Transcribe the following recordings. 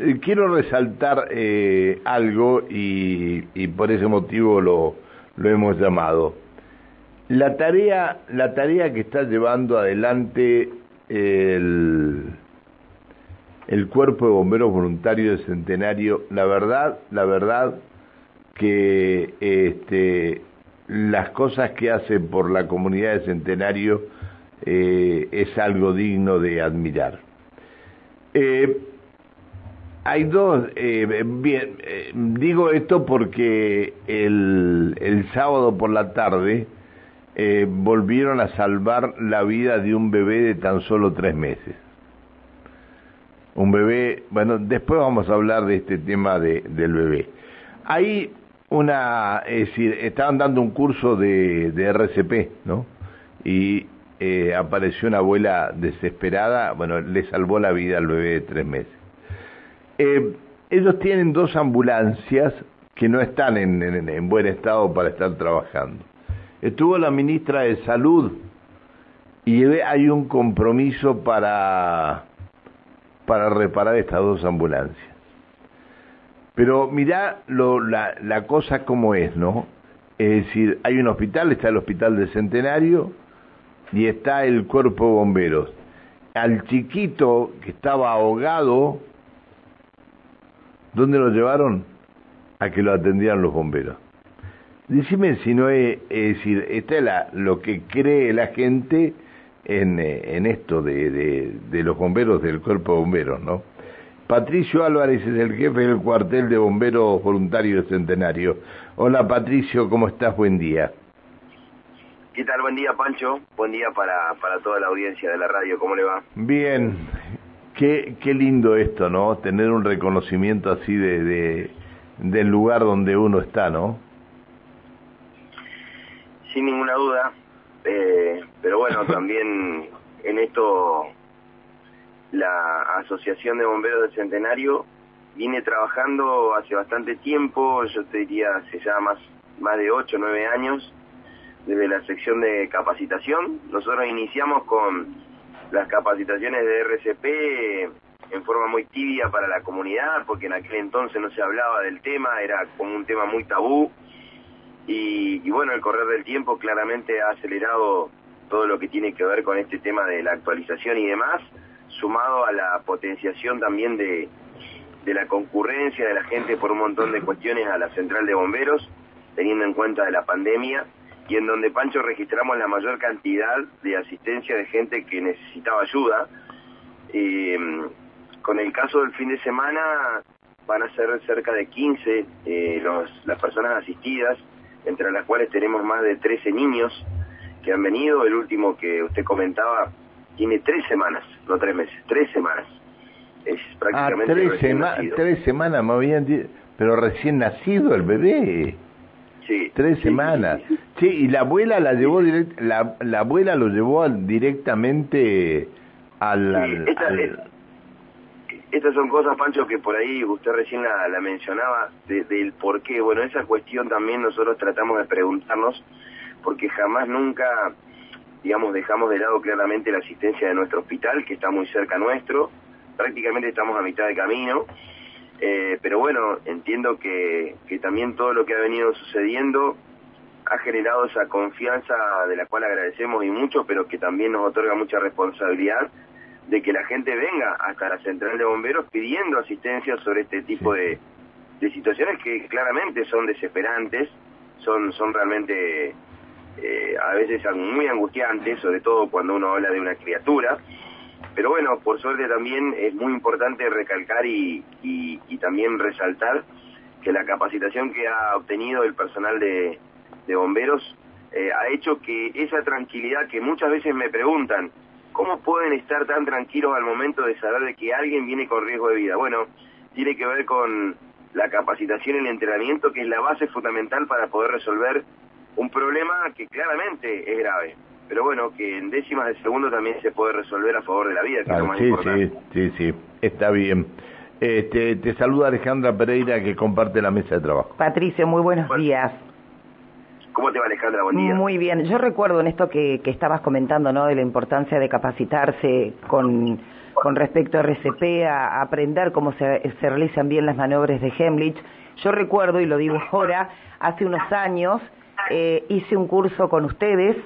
eh, quiero resaltar eh, algo y, por ese motivo lo, hemos llamado. La tarea, la tarea que está llevando adelante el, Cuerpo de Bomberos Voluntarios de Centenario, la verdad, la verdad que este, las cosas que hace por la comunidad de Centenario eh, es algo digno de admirar. Hay dos, eh, bien, digo esto porque el, sábado por la tarde volvieron a salvar la vida de un bebé de tan solo tres meses. Un bebé, bueno, después vamos a hablar de este tema de, del bebé. Hay una, es decir, estaban dando un curso de, de RCP, ¿no? Y eh, apareció una abuela desesperada, bueno, le salvó la vida al bebé de tres meses. Eh, ellos tienen dos ambulancias que no están en, en, buen estado para estar trabajando. Estuvo la ministra de Salud y hay un compromiso para, para reparar estas dos ambulancias. Pero mirá lo, la, la cosa como es, ¿no? Es decir, hay un hospital, está el hospital del Centenario y está el cuerpo de bomberos. Al chiquito que estaba ahogado, ¿dónde lo llevaron? A que lo atendieran los bomberos. Decime si no es, es decir, está es la, lo que cree la gente en, eh, en esto de, de, de los bomberos del cuerpo de bomberos, ¿no? Patricio Álvarez es el jefe del cuartel de bomberos voluntarios de Centenario. Hola Patricio, ¿cómo estás? Buen día. ¿Qué tal? Buen día, Pancho. Buen día para, para toda la audiencia de la radio. ¿Cómo le va? Bien. Qué, qué lindo esto, ¿no? Tener un reconocimiento así de, de del lugar donde uno está, ¿no? Sin ninguna duda. Eh, pero bueno, también en esto la Asociación de Bomberos del Centenario viene trabajando hace bastante tiempo, yo te diría hace ya más, más de 8 o 9 años, desde la sección de capacitación. Nosotros iniciamos con las capacitaciones de RCP en forma muy tibia para la comunidad, porque en aquel entonces no se hablaba del tema, era como un tema muy tabú. Y, y bueno, el correr del tiempo claramente ha acelerado todo lo que tiene que ver con este tema de la actualización y demás sumado a la potenciación también de, de la concurrencia de la gente por un montón de cuestiones a la central de bomberos, teniendo en cuenta de la pandemia, y en donde Pancho registramos la mayor cantidad de asistencia de gente que necesitaba ayuda. Eh, con el caso del fin de semana van a ser cerca de 15 eh, los, las personas asistidas, entre las cuales tenemos más de 13 niños que han venido, el último que usted comentaba tiene tres semanas, no tres meses, tres semanas. Es prácticamente ah, tres, tres semanas, me habían pero recién nacido el bebé. Sí. Tres semanas. Sí, y la abuela la llevó direct, la, la abuela lo llevó directamente al, estas son cosas, Pancho, que por ahí usted recién la, la mencionaba, del por qué. Bueno, esa cuestión también nosotros tratamos de preguntarnos, porque jamás nunca digamos, dejamos de lado claramente la asistencia de nuestro hospital, que está muy cerca nuestro, prácticamente estamos a mitad de camino, eh, pero bueno, entiendo que, que también todo lo que ha venido sucediendo ha generado esa confianza de la cual agradecemos y mucho, pero que también nos otorga mucha responsabilidad de que la gente venga hasta la central de bomberos pidiendo asistencia sobre este tipo de, de situaciones que claramente son desesperantes, son, son realmente eh, a veces muy angustiante, sobre todo cuando uno habla de una criatura. Pero bueno, por suerte también es muy importante recalcar y, y, también resaltar que la capacitación que ha obtenido el personal de, bomberos eh, ha hecho que esa tranquilidad que muchas veces me preguntan, ¿cómo pueden estar tan tranquilos al momento de saber de que alguien viene con riesgo de vida? Bueno, tiene que ver con la capacitación y el entrenamiento, que es la base fundamental para poder resolver un problema que claramente es grave, pero bueno, que en décimas de segundo también se puede resolver a favor de la vida, que es lo más sí, importante. Sí, sí, sí, está bien. Este, te saluda Alejandra Pereira que comparte la mesa de trabajo. Patricio, muy buenos días. ¿Cómo te va Alejandra? Buen día. Muy bien. Yo recuerdo en esto que, que estabas comentando, ¿no? De la importancia de capacitarse con con respecto a RCP, a, aprender cómo se, realizan bien las maniobras de Hemlich. Yo recuerdo, y lo digo ahora, hace unos años eh, hice un curso con ustedes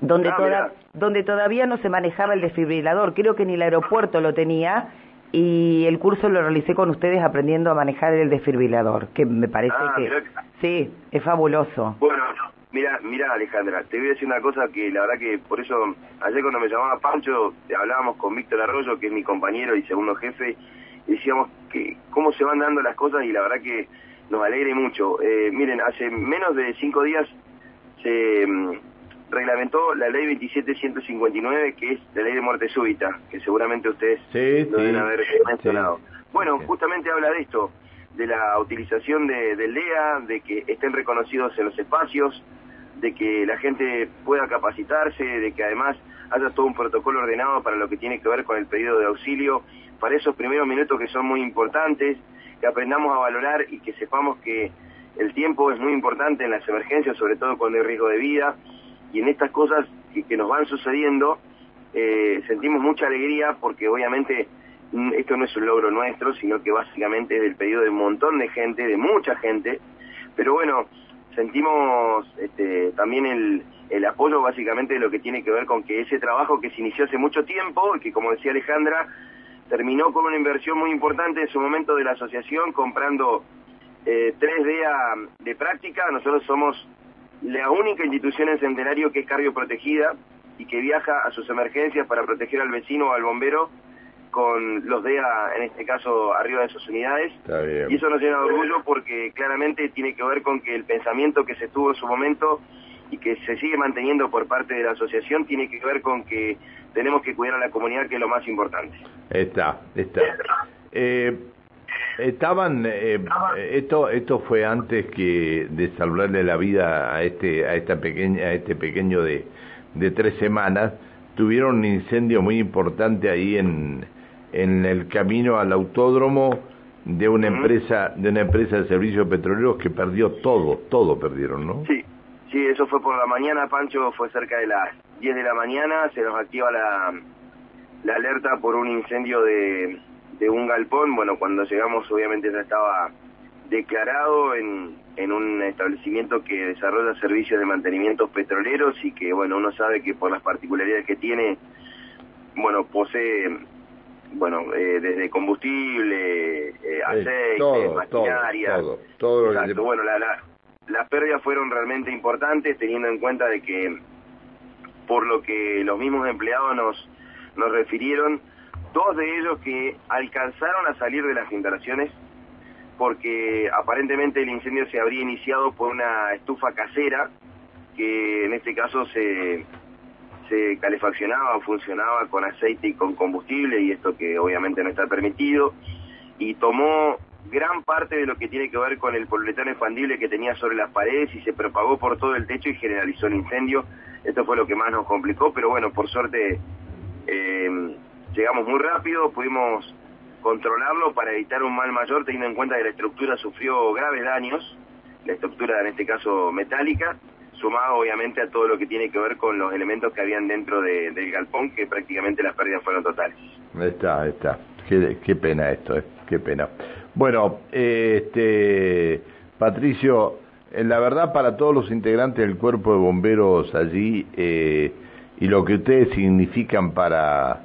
donde, ah, donde todavía no se manejaba el desfibrilador, creo que ni el aeropuerto lo tenía, y el curso lo realicé con ustedes aprendiendo a manejar el desfibrilador, que me parece ah, que... Sí, es fabuloso. Bueno, mira, mira Alejandra, te voy a decir una cosa que la verdad que por eso ayer cuando me llamaba Pancho hablábamos con Víctor Arroyo, que es mi compañero y segundo jefe, y decíamos que cómo se van dando las cosas y la verdad que nos alegre mucho. Eh, miren, hace menos de cinco días se mm, reglamentó la ley 27159, que es la ley de muerte súbita, que seguramente ustedes lo deben haber mencionado. bueno, justamente habla de esto, de la utilización de, del LEA, de que estén reconocidos en los espacios, de que la gente pueda capacitarse, de que además haya todo un protocolo ordenado para lo que tiene que ver con el pedido de auxilio, para esos primeros minutos que son muy importantes, que aprendamos a valorar y que sepamos que el tiempo es muy importante en las emergencias, sobre todo cuando hay riesgo de vida, y en estas cosas que, nos van sucediendo eh, sentimos mucha alegría porque obviamente mm, esto no es un logro nuestro, sino que básicamente es del pedido de un montón de gente, de mucha gente, pero bueno, sentimos este, también el, el apoyo básicamente de lo que tiene que ver con que ese trabajo que se inició hace mucho tiempo y que como decía Alejandra, terminó con una inversión muy importante en su momento de la asociación comprando eh, 3D de práctica, nosotros somos la única institución en Centenario que es cardioprotegida y que viaja a sus emergencias para proteger al vecino o al bombero con los DEA, en este caso, arriba de sus unidades. Y eso nos llena de orgullo porque claramente tiene que ver con que el pensamiento que se tuvo en su momento y que se sigue manteniendo por parte de la asociación tiene que ver con que tenemos que cuidar a la comunidad, que es lo más importante. Está, está. Eh, Estaban, eh, esto, esto fue antes que de salvarle la vida a este, a esta pequeña, a este pequeño de, de tres semanas. Tuvieron un incendio muy importante ahí en, en el camino al autódromo de una empresa, de una empresa de servicios petroleros que perdió todo, todo perdieron, ¿no? Sí, sí, eso fue por la mañana, Pancho, fue cerca de las 10 de la mañana, se nos activa la, la alerta por un incendio de de un galpón, bueno, cuando llegamos obviamente ya estaba declarado en, en un establecimiento que desarrolla servicios de mantenimiento petroleros y que, bueno, uno sabe que por las particularidades que tiene, bueno, posee, bueno, eh, desde combustible, eh, aceite, maquinaria. Todo, todo, Exacto, bueno, la, la, las pérdidas fueron realmente importantes teniendo en cuenta de que, por lo que los mismos empleados nos, nos refirieron, dos de ellos que alcanzaron a salir de las instalaciones porque aparentemente el incendio se habría iniciado por una estufa casera que en este caso se, se calefaccionaba funcionaba con aceite y con combustible y esto que obviamente no está permitido y tomó gran parte de lo que tiene que ver con el poliuretano expandible que tenía sobre las paredes y se propagó por todo el techo y generalizó el incendio. Esto fue lo que más nos complicó, pero bueno, por suerte eh, llegamos muy rápido, pudimos controlarlo para evitar un mal mayor, teniendo en cuenta que la estructura sufrió graves daños, la estructura en este caso metálica, sumado obviamente a todo lo que tiene que ver con los elementos que habían dentro del galpón, que prácticamente las pérdidas fueron totales. Está, está. Qué, pena esto, eh. qué pena. Bueno, este, Patricio, la verdad para todos los integrantes del cuerpo de bomberos allí eh, y lo que ustedes significan para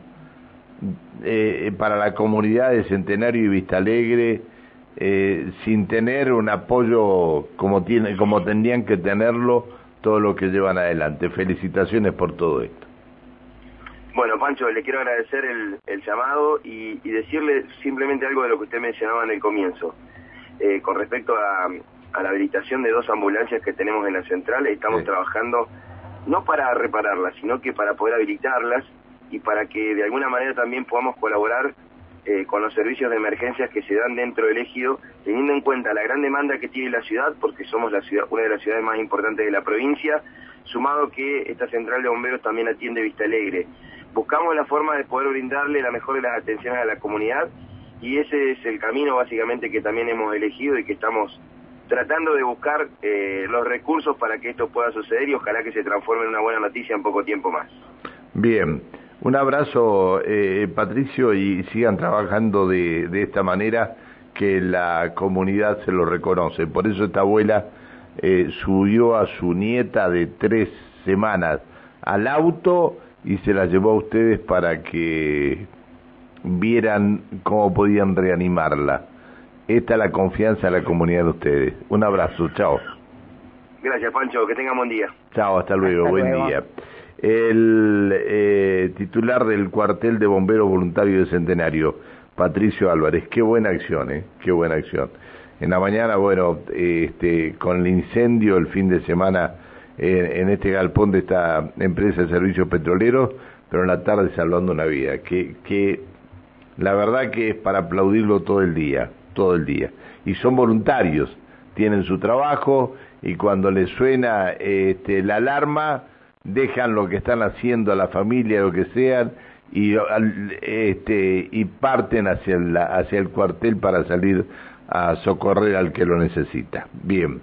eh, para la comunidad de Centenario y Vista Alegre eh, sin tener un apoyo como, tiene, como tendrían que tenerlo todo lo que llevan adelante. Felicitaciones por todo esto. Bueno, Pancho, le quiero agradecer el, llamado y, decirle simplemente algo de lo que usted mencionaba en el comienzo. Eh, con respecto a, la habilitación de dos ambulancias que tenemos en la central, estamos trabajando no para repararlas, sino que para poder habilitarlas y para que de alguna manera también podamos colaborar eh, con los servicios de emergencias que se dan dentro del ejido, teniendo en cuenta la gran demanda que tiene la ciudad, porque somos una de las ciudades más importantes de la provincia, sumado que esta central de bomberos también atiende Vista Alegre. Buscamos la forma de poder brindarle la mejor de las atenciones a la comunidad y ese es el camino básicamente que también hemos elegido y que estamos tratando de buscar eh, los recursos para que esto pueda suceder y ojalá que se transforme en una buena noticia en poco tiempo más. Bien, Un abrazo, eh, Patricio, y sigan trabajando de, de, esta manera que la comunidad se lo reconoce. Por eso esta abuela eh, subió a su nieta de tres semanas al auto y se la llevó a ustedes para que vieran cómo podían reanimarla. Esta es la confianza de la comunidad de ustedes. Un abrazo, chao. Gracias, Pancho, que tengan buen día. Chao, hasta luego, buen día. El eh, titular del cuartel de bomberos voluntarios de Centenario, Patricio Álvarez, qué buena acción, ¿eh? Qué buena acción. En la mañana, bueno, este, con el incendio el fin de semana en, este galpón de esta empresa de servicios petroleros, pero en la tarde salvando una vida, que, que la verdad que es para aplaudirlo todo el día, todo el día. Y son voluntarios, tienen su trabajo y cuando les suena este, la alarma, dejan lo que están haciendo a la familia, lo que sean, y, este, y parten hacia, hacia el cuartel para salir a socorrer al que lo necesita. Bien.